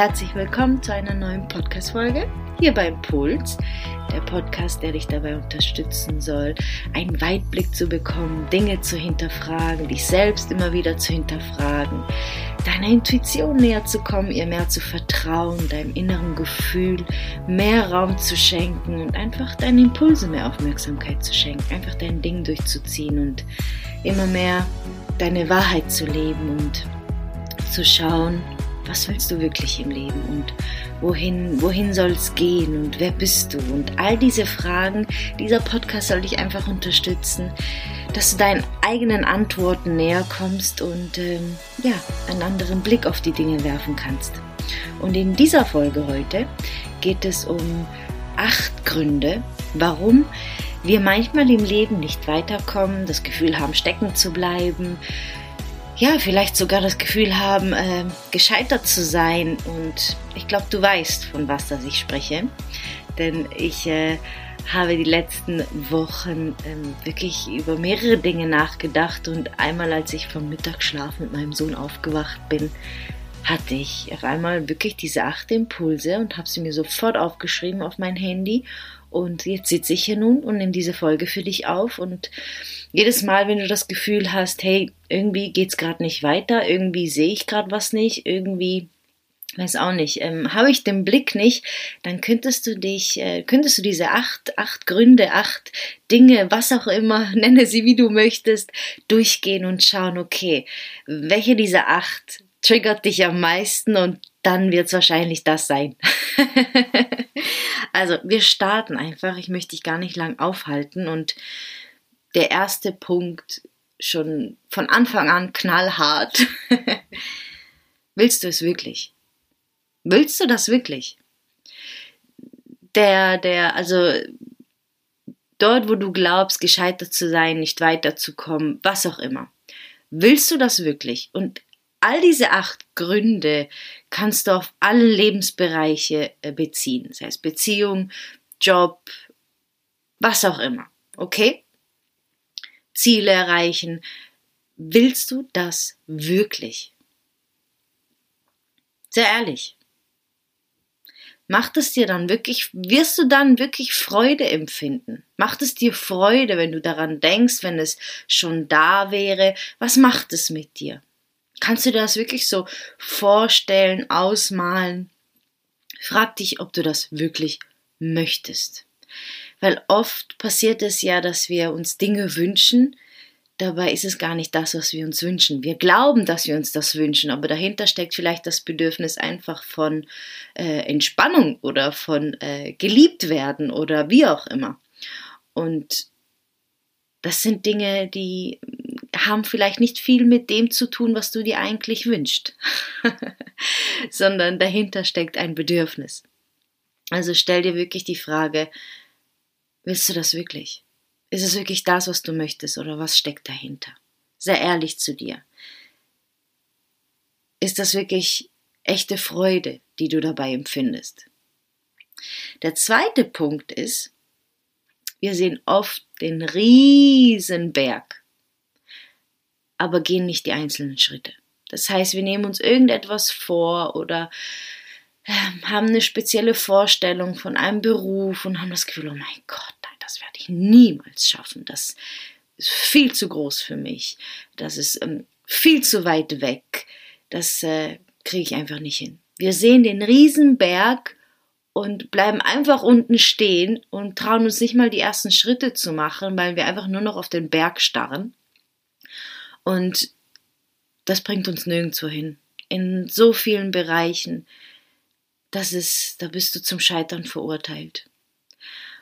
Herzlich willkommen zu einer neuen Podcast-Folge hier beim Puls, der Podcast, der dich dabei unterstützen soll, einen Weitblick zu bekommen, Dinge zu hinterfragen, dich selbst immer wieder zu hinterfragen, deiner Intuition näher zu kommen, ihr mehr zu vertrauen, deinem inneren Gefühl mehr Raum zu schenken und einfach deinen Impulse mehr Aufmerksamkeit zu schenken, einfach dein Ding durchzuziehen und immer mehr deine Wahrheit zu leben und zu schauen, was willst du wirklich im Leben und wohin, wohin soll es gehen und wer bist du? Und all diese Fragen, dieser Podcast soll dich einfach unterstützen, dass du deinen eigenen Antworten näher kommst und ähm, ja, einen anderen Blick auf die Dinge werfen kannst. Und in dieser Folge heute geht es um acht Gründe, warum wir manchmal im Leben nicht weiterkommen, das Gefühl haben, stecken zu bleiben, ja, vielleicht sogar das Gefühl haben, äh, gescheitert zu sein. Und ich glaube, du weißt, von was das ich spreche. Denn ich äh, habe die letzten Wochen ähm, wirklich über mehrere Dinge nachgedacht. Und einmal, als ich vom Mittagsschlaf mit meinem Sohn aufgewacht bin, hatte ich auf einmal wirklich diese acht Impulse und habe sie mir sofort aufgeschrieben auf mein Handy und jetzt sitze ich hier nun und nehme diese Folge für dich auf. Und jedes Mal, wenn du das Gefühl hast, hey, irgendwie geht's gerade nicht weiter, irgendwie sehe ich gerade was nicht, irgendwie weiß auch nicht, ähm, habe ich den Blick nicht, dann könntest du dich, äh, könntest du diese acht, acht Gründe, acht Dinge, was auch immer, nenne sie wie du möchtest, durchgehen und schauen, okay, welche dieser acht triggert dich am meisten und dann wird es wahrscheinlich das sein. also wir starten einfach. Ich möchte dich gar nicht lang aufhalten und der erste Punkt schon von Anfang an knallhart. Willst du es wirklich? Willst du das wirklich? Der, der, also dort, wo du glaubst, gescheitert zu sein, nicht weiterzukommen, was auch immer. Willst du das wirklich? Und all diese acht Gründe kannst du auf alle Lebensbereiche äh, beziehen. Das heißt Beziehung, Job, was auch immer. Okay? Ziele erreichen. Willst du das wirklich? Sehr ehrlich. Macht es dir dann wirklich, wirst du dann wirklich Freude empfinden? Macht es dir Freude, wenn du daran denkst, wenn es schon da wäre? Was macht es mit dir? Kannst du dir das wirklich so vorstellen, ausmalen? Frag dich, ob du das wirklich möchtest. Weil oft passiert es ja, dass wir uns Dinge wünschen, dabei ist es gar nicht das, was wir uns wünschen. Wir glauben, dass wir uns das wünschen, aber dahinter steckt vielleicht das Bedürfnis einfach von äh, Entspannung oder von äh, geliebt werden oder wie auch immer. Und das sind Dinge, die haben vielleicht nicht viel mit dem zu tun, was du dir eigentlich wünschst, sondern dahinter steckt ein Bedürfnis. Also stell dir wirklich die Frage, willst du das wirklich? Ist es wirklich das, was du möchtest oder was steckt dahinter? Sei ehrlich zu dir. Ist das wirklich echte Freude, die du dabei empfindest? Der zweite Punkt ist, wir sehen oft den riesen Berg aber gehen nicht die einzelnen Schritte. Das heißt, wir nehmen uns irgendetwas vor oder haben eine spezielle Vorstellung von einem Beruf und haben das Gefühl, oh mein Gott, das werde ich niemals schaffen. Das ist viel zu groß für mich. Das ist ähm, viel zu weit weg. Das äh, kriege ich einfach nicht hin. Wir sehen den Riesenberg und bleiben einfach unten stehen und trauen uns nicht mal die ersten Schritte zu machen, weil wir einfach nur noch auf den Berg starren. Und das bringt uns nirgendwo hin. In so vielen Bereichen, das ist, da bist du zum Scheitern verurteilt.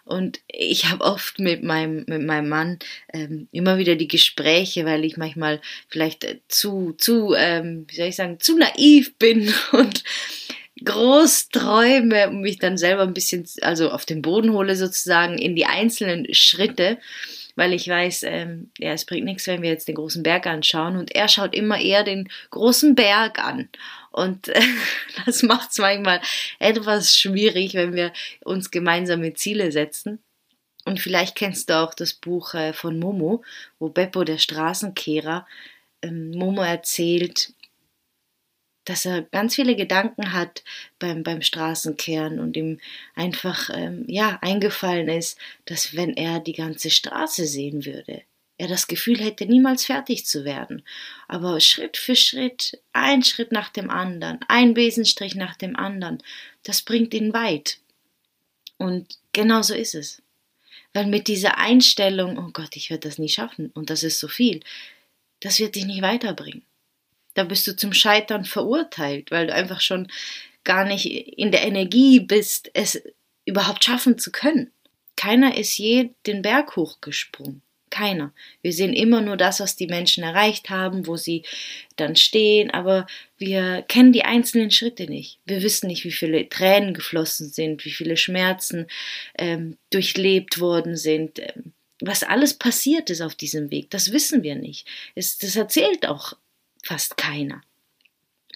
Und ich habe oft mit meinem, mit meinem Mann ähm, immer wieder die Gespräche, weil ich manchmal vielleicht äh, zu, zu, ähm, wie soll ich sagen, zu naiv bin und groß träume und mich dann selber ein bisschen, also auf den Boden hole sozusagen in die einzelnen Schritte weil ich weiß, ähm, ja, es bringt nichts, wenn wir jetzt den großen Berg anschauen und er schaut immer eher den großen Berg an. Und äh, das macht es manchmal etwas schwierig, wenn wir uns gemeinsame Ziele setzen. Und vielleicht kennst du auch das Buch äh, von Momo, wo Beppo, der Straßenkehrer, ähm, Momo erzählt, dass er ganz viele Gedanken hat beim, beim Straßenkehren und ihm einfach ähm, ja eingefallen ist, dass wenn er die ganze Straße sehen würde, er das Gefühl hätte, niemals fertig zu werden. Aber Schritt für Schritt, ein Schritt nach dem anderen, ein Besenstrich nach dem anderen, das bringt ihn weit. Und genau so ist es. Weil mit dieser Einstellung, oh Gott, ich werde das nie schaffen und das ist so viel, das wird dich nicht weiterbringen da bist du zum Scheitern verurteilt, weil du einfach schon gar nicht in der Energie bist, es überhaupt schaffen zu können. Keiner ist je den Berg hochgesprungen. Keiner. Wir sehen immer nur das, was die Menschen erreicht haben, wo sie dann stehen, aber wir kennen die einzelnen Schritte nicht. Wir wissen nicht, wie viele Tränen geflossen sind, wie viele Schmerzen ähm, durchlebt worden sind, ähm, was alles passiert ist auf diesem Weg. Das wissen wir nicht. Es, das erzählt auch fast keiner.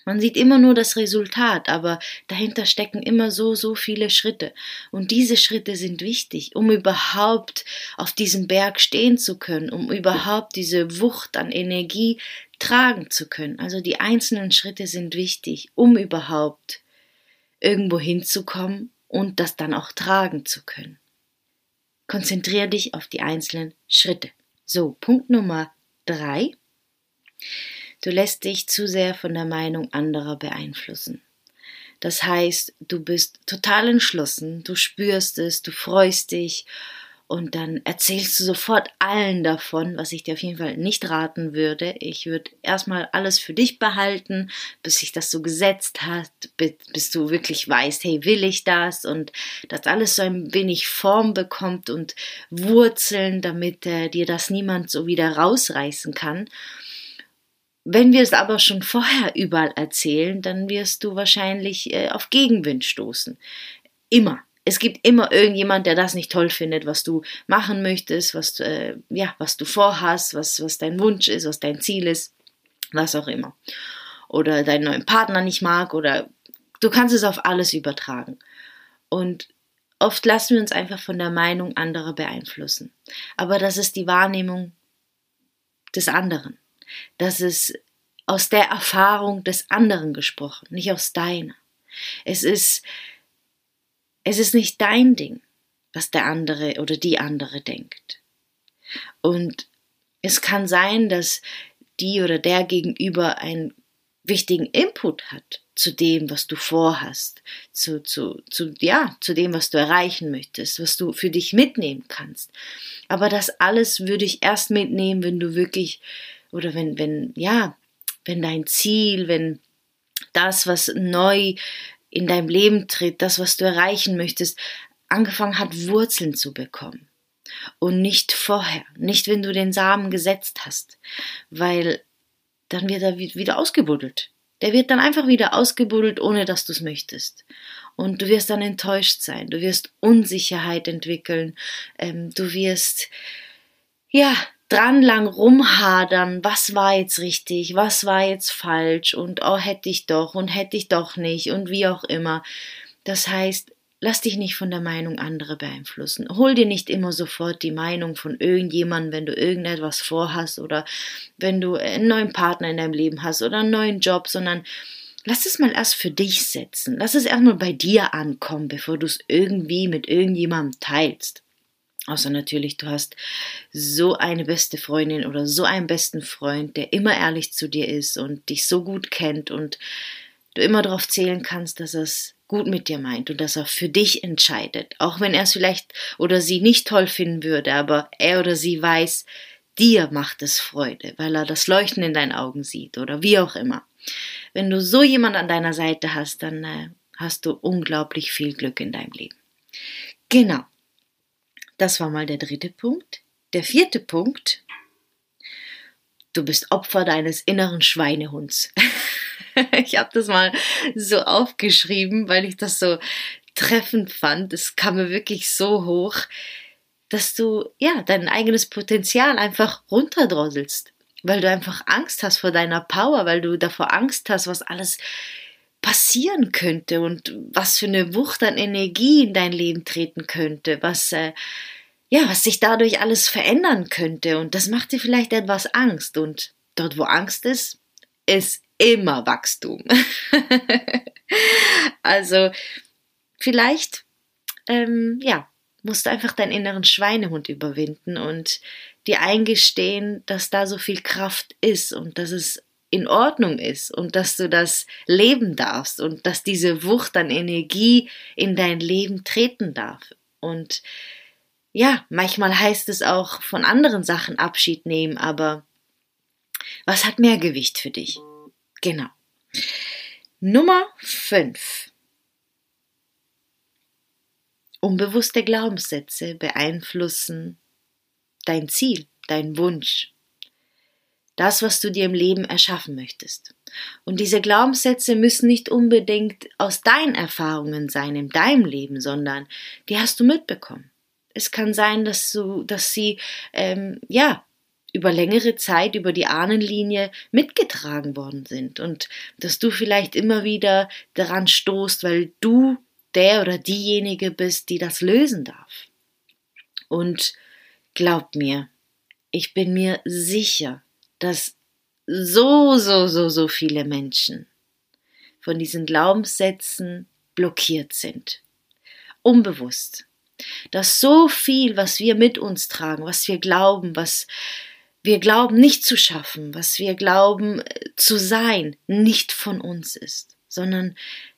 Man sieht immer nur das Resultat, aber dahinter stecken immer so, so viele Schritte. Und diese Schritte sind wichtig, um überhaupt auf diesem Berg stehen zu können, um überhaupt diese Wucht an Energie tragen zu können. Also die einzelnen Schritte sind wichtig, um überhaupt irgendwo hinzukommen und das dann auch tragen zu können. Konzentriere dich auf die einzelnen Schritte. So, Punkt Nummer drei. Du lässt dich zu sehr von der Meinung anderer beeinflussen. Das heißt, du bist total entschlossen, du spürst es, du freust dich und dann erzählst du sofort allen davon, was ich dir auf jeden Fall nicht raten würde. Ich würde erstmal alles für dich behalten, bis sich das so gesetzt hat, bis du wirklich weißt, hey, will ich das und dass alles so ein wenig Form bekommt und Wurzeln, damit äh, dir das niemand so wieder rausreißen kann. Wenn wir es aber schon vorher überall erzählen, dann wirst du wahrscheinlich äh, auf Gegenwind stoßen. Immer. Es gibt immer irgendjemand, der das nicht toll findet, was du machen möchtest, was, äh, ja, was du vorhast, was, was dein Wunsch ist, was dein Ziel ist, was auch immer. Oder deinen neuen Partner nicht mag oder du kannst es auf alles übertragen. Und oft lassen wir uns einfach von der Meinung anderer beeinflussen. Aber das ist die Wahrnehmung des anderen. Das ist aus der Erfahrung des anderen gesprochen, nicht aus deiner. Es ist, es ist nicht dein Ding, was der andere oder die andere denkt. Und es kann sein, dass die oder der gegenüber einen wichtigen Input hat zu dem, was du vorhast, zu, zu, zu, ja, zu dem, was du erreichen möchtest, was du für dich mitnehmen kannst. Aber das alles würde ich erst mitnehmen, wenn du wirklich oder wenn, wenn, ja, wenn dein Ziel, wenn das, was neu in deinem Leben tritt, das, was du erreichen möchtest, angefangen hat, Wurzeln zu bekommen. Und nicht vorher, nicht wenn du den Samen gesetzt hast, weil dann wird er wieder ausgebuddelt. Der wird dann einfach wieder ausgebuddelt, ohne dass du es möchtest. Und du wirst dann enttäuscht sein, du wirst Unsicherheit entwickeln, ähm, du wirst, ja, dran lang rumhadern, was war jetzt richtig, was war jetzt falsch und oh hätte ich doch und hätte ich doch nicht und wie auch immer. Das heißt, lass dich nicht von der Meinung anderer beeinflussen. Hol dir nicht immer sofort die Meinung von irgendjemandem, wenn du irgendetwas vorhast oder wenn du einen neuen Partner in deinem Leben hast oder einen neuen Job, sondern lass es mal erst für dich setzen. Lass es erstmal bei dir ankommen, bevor du es irgendwie mit irgendjemandem teilst. Außer natürlich, du hast so eine beste Freundin oder so einen besten Freund, der immer ehrlich zu dir ist und dich so gut kennt und du immer darauf zählen kannst, dass er es gut mit dir meint und dass er für dich entscheidet. Auch wenn er es vielleicht oder sie nicht toll finden würde, aber er oder sie weiß, dir macht es Freude, weil er das Leuchten in deinen Augen sieht oder wie auch immer. Wenn du so jemand an deiner Seite hast, dann äh, hast du unglaublich viel Glück in deinem Leben. Genau. Das war mal der dritte Punkt. Der vierte Punkt. Du bist Opfer deines inneren Schweinehunds. ich habe das mal so aufgeschrieben, weil ich das so treffend fand. Es kam mir wirklich so hoch, dass du ja dein eigenes Potenzial einfach runterdrosselst, weil du einfach Angst hast vor deiner Power, weil du davor Angst hast, was alles passieren könnte und was für eine Wucht an Energie in dein Leben treten könnte, was äh, ja, was sich dadurch alles verändern könnte und das macht dir vielleicht etwas Angst und dort wo Angst ist, ist immer Wachstum. also vielleicht, ähm, ja, musst du einfach deinen inneren Schweinehund überwinden und dir eingestehen, dass da so viel Kraft ist und dass es in Ordnung ist und dass du das leben darfst und dass diese Wucht an Energie in dein Leben treten darf. Und ja, manchmal heißt es auch von anderen Sachen Abschied nehmen, aber was hat mehr Gewicht für dich? Genau. Nummer 5. Unbewusste Glaubenssätze beeinflussen dein Ziel, dein Wunsch, das, was du dir im Leben erschaffen möchtest. Und diese Glaubenssätze müssen nicht unbedingt aus deinen Erfahrungen sein in deinem Leben, sondern die hast du mitbekommen. Es kann sein, dass du, dass sie ähm, ja über längere Zeit über die Ahnenlinie mitgetragen worden sind und dass du vielleicht immer wieder daran stoßt, weil du der oder diejenige bist, die das lösen darf. Und glaub mir, ich bin mir sicher, dass so, so, so, so viele Menschen von diesen Glaubenssätzen blockiert sind. Unbewusst. Dass so viel, was wir mit uns tragen, was wir glauben, was wir glauben nicht zu schaffen, was wir glauben äh, zu sein, nicht von uns ist, sondern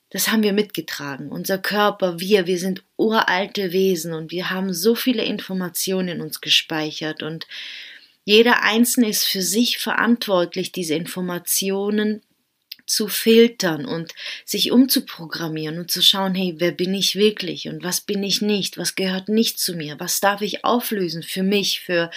das haben wir mitgetragen. Unser Körper, wir, wir sind uralte Wesen und wir haben so viele Informationen in uns gespeichert und jeder Einzelne ist für sich verantwortlich, diese Informationen zu filtern und sich umzuprogrammieren und zu schauen, hey, wer bin ich wirklich und was bin ich nicht, was gehört nicht zu mir, was darf ich auflösen für mich, für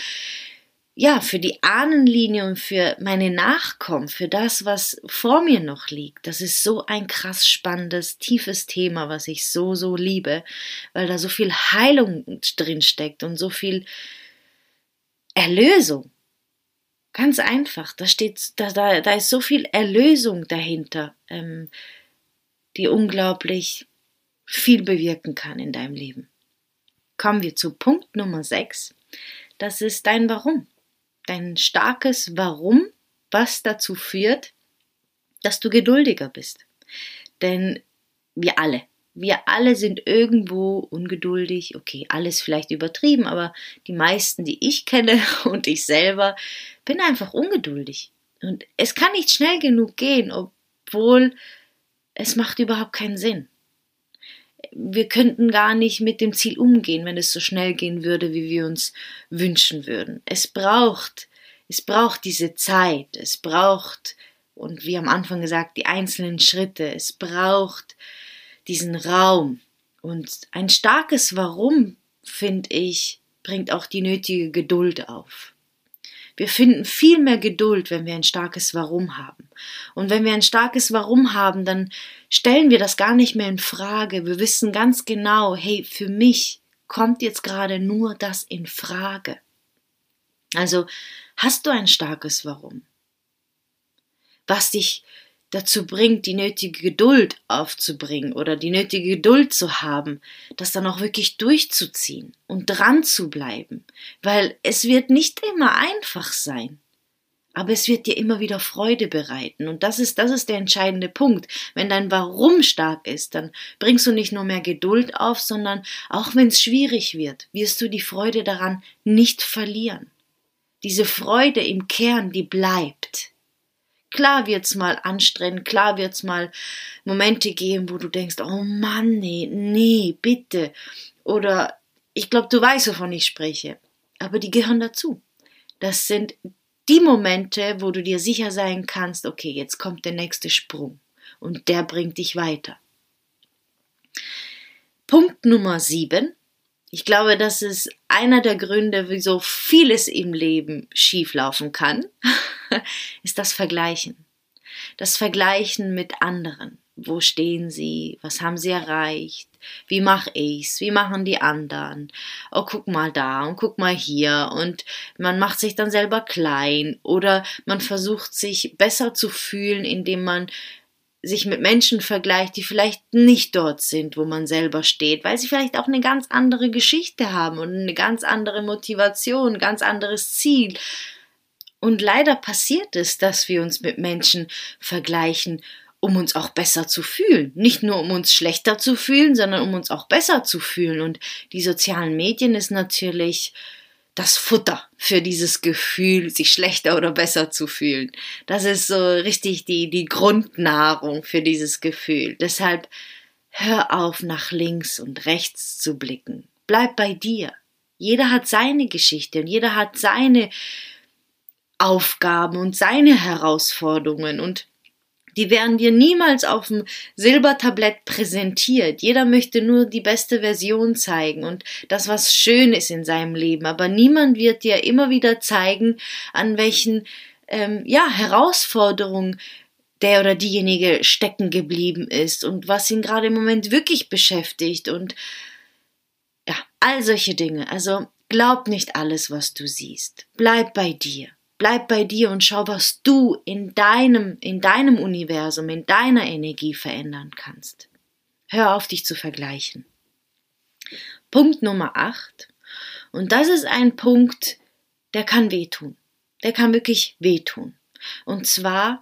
ja, für die Ahnenlinie und für meine Nachkommen, für das, was vor mir noch liegt. Das ist so ein krass spannendes, tiefes Thema, was ich so, so liebe, weil da so viel Heilung drin steckt und so viel Erlösung. Ganz einfach. Da steht, da, da, da ist so viel Erlösung dahinter, ähm, die unglaublich viel bewirken kann in deinem Leben. Kommen wir zu Punkt Nummer 6. Das ist dein Warum. Dein starkes Warum, was dazu führt, dass du geduldiger bist. Denn wir alle, wir alle sind irgendwo ungeduldig. Okay, alles vielleicht übertrieben, aber die meisten, die ich kenne und ich selber, bin einfach ungeduldig. Und es kann nicht schnell genug gehen, obwohl es macht überhaupt keinen Sinn. Wir könnten gar nicht mit dem Ziel umgehen, wenn es so schnell gehen würde, wie wir uns wünschen würden. Es braucht, es braucht diese Zeit, es braucht, und wie am Anfang gesagt, die einzelnen Schritte, es braucht diesen Raum. Und ein starkes Warum, finde ich, bringt auch die nötige Geduld auf. Wir finden viel mehr Geduld, wenn wir ein starkes Warum haben. Und wenn wir ein starkes Warum haben, dann stellen wir das gar nicht mehr in Frage. Wir wissen ganz genau, hey, für mich kommt jetzt gerade nur das in Frage. Also hast du ein starkes Warum, was dich dazu bringt, die nötige Geduld aufzubringen oder die nötige Geduld zu haben, das dann auch wirklich durchzuziehen und dran zu bleiben, weil es wird nicht immer einfach sein. Aber es wird dir immer wieder Freude bereiten. Und das ist, das ist der entscheidende Punkt. Wenn dein Warum stark ist, dann bringst du nicht nur mehr Geduld auf, sondern auch wenn es schwierig wird, wirst du die Freude daran nicht verlieren. Diese Freude im Kern, die bleibt. Klar wird's mal anstrengend, klar wird's mal Momente geben, wo du denkst, oh Mann, nee, nee, bitte. Oder ich glaube, du weißt, wovon ich spreche. Aber die gehören dazu. Das sind die Momente, wo du dir sicher sein kannst, okay, jetzt kommt der nächste Sprung und der bringt dich weiter. Punkt Nummer sieben. Ich glaube, das ist einer der Gründe, wieso vieles im Leben schieflaufen kann. ist das Vergleichen. Das Vergleichen mit anderen. Wo stehen sie? Was haben sie erreicht? Wie mache ich's? Wie machen die anderen? Oh, guck mal da und guck mal hier. Und man macht sich dann selber klein oder man versucht sich besser zu fühlen, indem man sich mit Menschen vergleicht, die vielleicht nicht dort sind, wo man selber steht, weil sie vielleicht auch eine ganz andere Geschichte haben und eine ganz andere Motivation, ein ganz anderes Ziel Und leider passiert es, dass wir uns mit Menschen vergleichen, um uns auch besser zu fühlen. Nicht nur um uns schlechter zu fühlen, sondern um uns auch besser zu fühlen. Und die sozialen Medien ist natürlich das Futter für dieses Gefühl, sich schlechter oder besser zu fühlen. Das ist so richtig die, die Grundnahrung für dieses Gefühl. Deshalb hör auf, nach links und rechts zu blicken. Bleib bei dir. Jeder hat seine Geschichte und jeder hat seine Aufgaben und seine Herausforderungen und die werden dir niemals auf dem Silbertablett präsentiert. Jeder möchte nur die beste Version zeigen und das, was schön ist in seinem Leben. Aber niemand wird dir immer wieder zeigen, an welchen ähm, ja, Herausforderungen der oder diejenige stecken geblieben ist und was ihn gerade im Moment wirklich beschäftigt und ja, all solche Dinge. Also glaub nicht alles, was du siehst. Bleib bei dir. Bleib bei dir und schau, was du in deinem, in deinem Universum, in deiner Energie verändern kannst. Hör auf, dich zu vergleichen. Punkt Nummer 8. Und das ist ein Punkt, der kann wehtun. Der kann wirklich wehtun. Und zwar,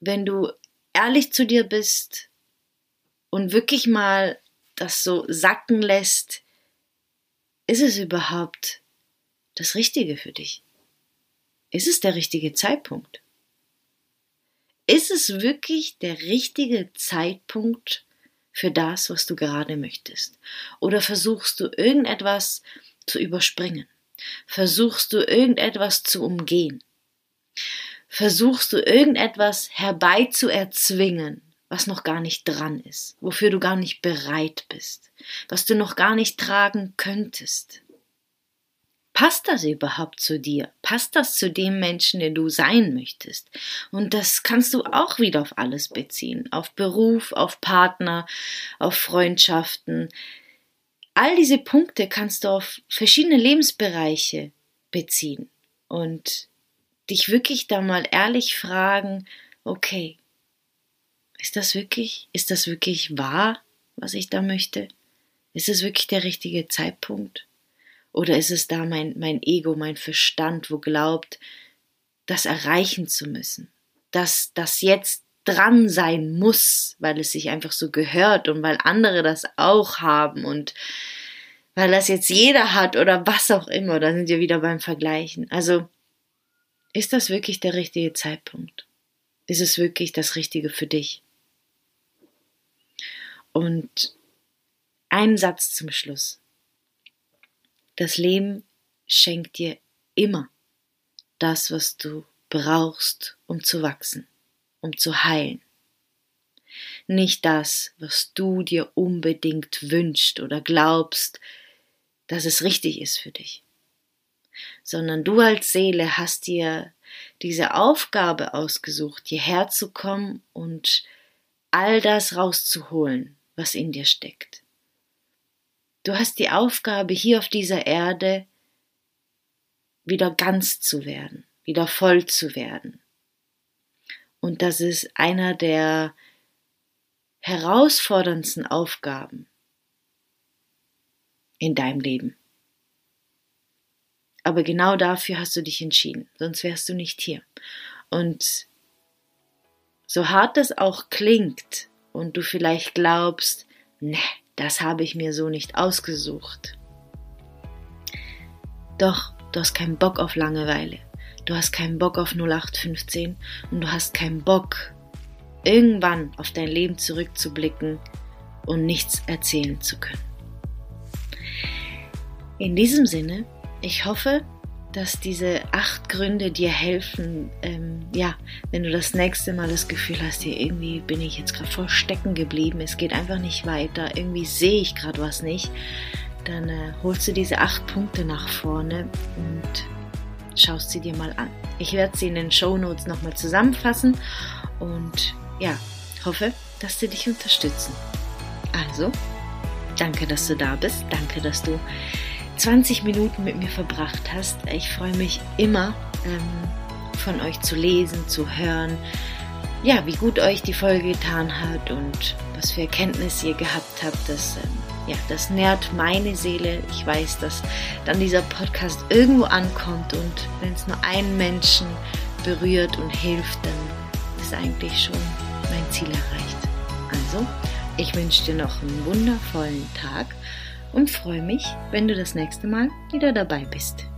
wenn du ehrlich zu dir bist und wirklich mal das so sacken lässt, ist es überhaupt das Richtige für dich? Ist es der richtige Zeitpunkt? Ist es wirklich der richtige Zeitpunkt für das, was du gerade möchtest? Oder versuchst du irgendetwas zu überspringen? Versuchst du irgendetwas zu umgehen? Versuchst du irgendetwas herbeizuerzwingen, was noch gar nicht dran ist, wofür du gar nicht bereit bist, was du noch gar nicht tragen könntest? Passt das überhaupt zu dir? Passt das zu dem Menschen, der du sein möchtest? Und das kannst du auch wieder auf alles beziehen. Auf Beruf, auf Partner, auf Freundschaften. All diese Punkte kannst du auf verschiedene Lebensbereiche beziehen. Und dich wirklich da mal ehrlich fragen, okay, ist das wirklich, ist das wirklich wahr, was ich da möchte? Ist es wirklich der richtige Zeitpunkt? Oder ist es da mein, mein Ego, mein Verstand, wo glaubt, das erreichen zu müssen? Dass das jetzt dran sein muss, weil es sich einfach so gehört und weil andere das auch haben und weil das jetzt jeder hat oder was auch immer, da sind wir wieder beim Vergleichen. Also, ist das wirklich der richtige Zeitpunkt? Ist es wirklich das Richtige für dich? Und ein Satz zum Schluss. Das Leben schenkt dir immer das, was du brauchst, um zu wachsen, um zu heilen. Nicht das, was du dir unbedingt wünschst oder glaubst, dass es richtig ist für dich, sondern du als Seele hast dir diese Aufgabe ausgesucht, hierher zu kommen und all das rauszuholen, was in dir steckt. Du hast die Aufgabe, hier auf dieser Erde wieder ganz zu werden, wieder voll zu werden. Und das ist einer der herausforderndsten Aufgaben in deinem Leben. Aber genau dafür hast du dich entschieden, sonst wärst du nicht hier. Und so hart es auch klingt und du vielleicht glaubst, ne, das habe ich mir so nicht ausgesucht. Doch, du hast keinen Bock auf Langeweile. Du hast keinen Bock auf 0815 und du hast keinen Bock, irgendwann auf dein Leben zurückzublicken und nichts erzählen zu können. In diesem Sinne, ich hoffe, dass diese acht Gründe dir helfen, ähm, ja, wenn du das nächste Mal das Gefühl hast, hier irgendwie bin ich jetzt gerade voll stecken geblieben, es geht einfach nicht weiter, irgendwie sehe ich gerade was nicht, dann äh, holst du diese acht Punkte nach vorne und schaust sie dir mal an. Ich werde sie in den Show Notes nochmal zusammenfassen und ja, hoffe, dass sie dich unterstützen. Also, danke, dass du da bist, danke, dass du 20 Minuten mit mir verbracht hast. Ich freue mich immer, ähm, von euch zu lesen, zu hören, ja, wie gut euch die Folge getan hat und was für Erkenntnisse ihr gehabt habt. Das ähm, ja, das nährt meine Seele. Ich weiß, dass dann dieser Podcast irgendwo ankommt und wenn es nur einen Menschen berührt und hilft, dann ist eigentlich schon mein Ziel erreicht. Also, ich wünsche dir noch einen wundervollen Tag und freue mich, wenn du das nächste Mal wieder dabei bist.